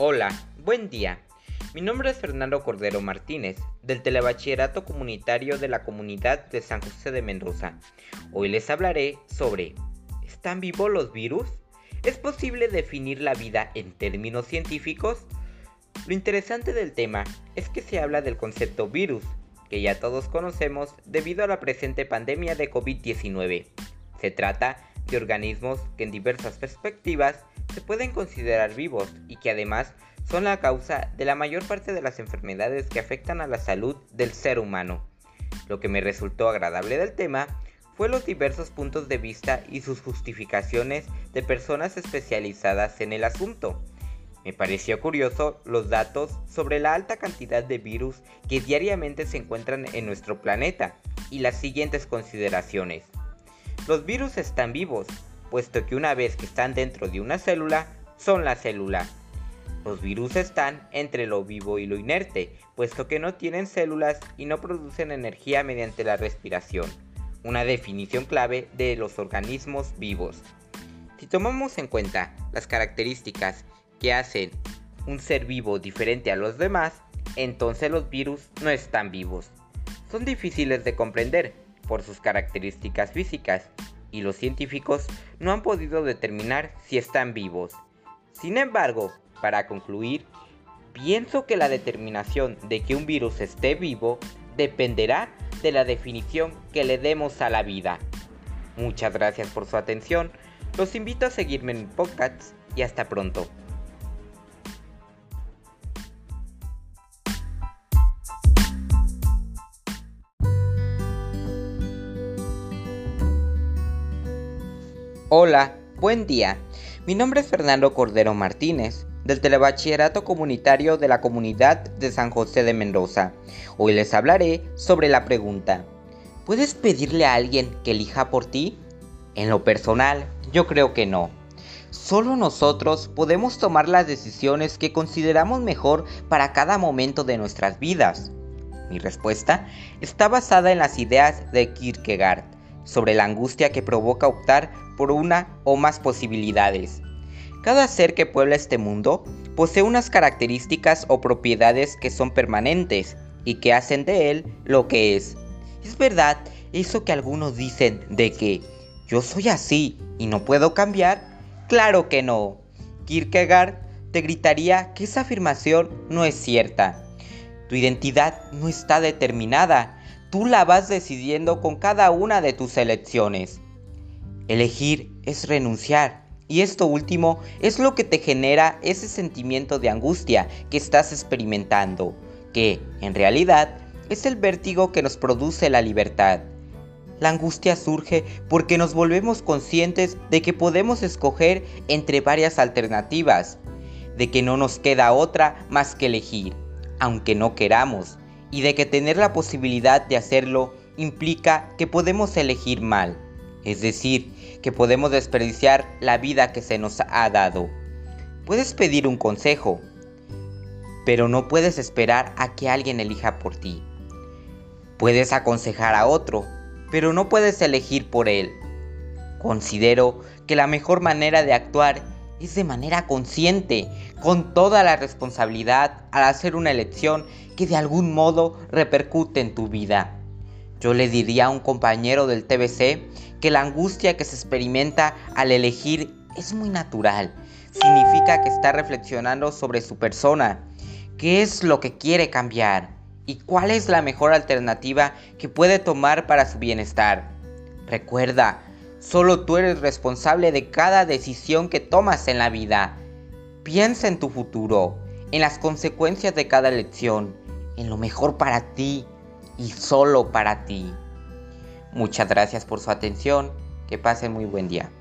Hola, buen día. Mi nombre es Fernando Cordero Martínez, del Telebachillerato Comunitario de la Comunidad de San José de Mendoza. Hoy les hablaré sobre ¿Están vivos los virus? ¿Es posible definir la vida en términos científicos? Lo interesante del tema es que se habla del concepto virus, que ya todos conocemos debido a la presente pandemia de COVID-19. Se trata de organismos que en diversas perspectivas se pueden considerar vivos y que además son la causa de la mayor parte de las enfermedades que afectan a la salud del ser humano. Lo que me resultó agradable del tema fue los diversos puntos de vista y sus justificaciones de personas especializadas en el asunto. Me pareció curioso los datos sobre la alta cantidad de virus que diariamente se encuentran en nuestro planeta y las siguientes consideraciones. Los virus están vivos, puesto que una vez que están dentro de una célula, son la célula. Los virus están entre lo vivo y lo inerte, puesto que no tienen células y no producen energía mediante la respiración, una definición clave de los organismos vivos. Si tomamos en cuenta las características que hacen un ser vivo diferente a los demás, entonces los virus no están vivos. Son difíciles de comprender por sus características físicas y los científicos no han podido determinar si están vivos. Sin embargo, para concluir, pienso que la determinación de que un virus esté vivo dependerá de la definición que le demos a la vida. Muchas gracias por su atención, los invito a seguirme en podcast y hasta pronto. Hola, buen día. Mi nombre es Fernando Cordero Martínez, del Telebachillerato Comunitario de la Comunidad de San José de Mendoza. Hoy les hablaré sobre la pregunta, ¿puedes pedirle a alguien que elija por ti? En lo personal, yo creo que no. Solo nosotros podemos tomar las decisiones que consideramos mejor para cada momento de nuestras vidas. Mi respuesta está basada en las ideas de Kierkegaard sobre la angustia que provoca optar por una o más posibilidades. Cada ser que puebla este mundo posee unas características o propiedades que son permanentes y que hacen de él lo que es. Es verdad eso que algunos dicen de que yo soy así y no puedo cambiar. Claro que no. Kierkegaard te gritaría que esa afirmación no es cierta. Tu identidad no está determinada. Tú la vas decidiendo con cada una de tus elecciones. Elegir es renunciar. Y esto último es lo que te genera ese sentimiento de angustia que estás experimentando, que en realidad es el vértigo que nos produce la libertad. La angustia surge porque nos volvemos conscientes de que podemos escoger entre varias alternativas, de que no nos queda otra más que elegir, aunque no queramos, y de que tener la posibilidad de hacerlo implica que podemos elegir mal es decir, que podemos desperdiciar la vida que se nos ha dado. Puedes pedir un consejo, pero no puedes esperar a que alguien elija por ti. Puedes aconsejar a otro, pero no puedes elegir por él. Considero que la mejor manera de actuar es de manera consciente, con toda la responsabilidad al hacer una elección que de algún modo repercute en tu vida. Yo le diría a un compañero del TBC que la angustia que se experimenta al elegir es muy natural. Significa que está reflexionando sobre su persona, qué es lo que quiere cambiar y cuál es la mejor alternativa que puede tomar para su bienestar. Recuerda, solo tú eres responsable de cada decisión que tomas en la vida. Piensa en tu futuro, en las consecuencias de cada elección, en lo mejor para ti y solo para ti. Muchas gracias por su atención. Que pasen muy buen día.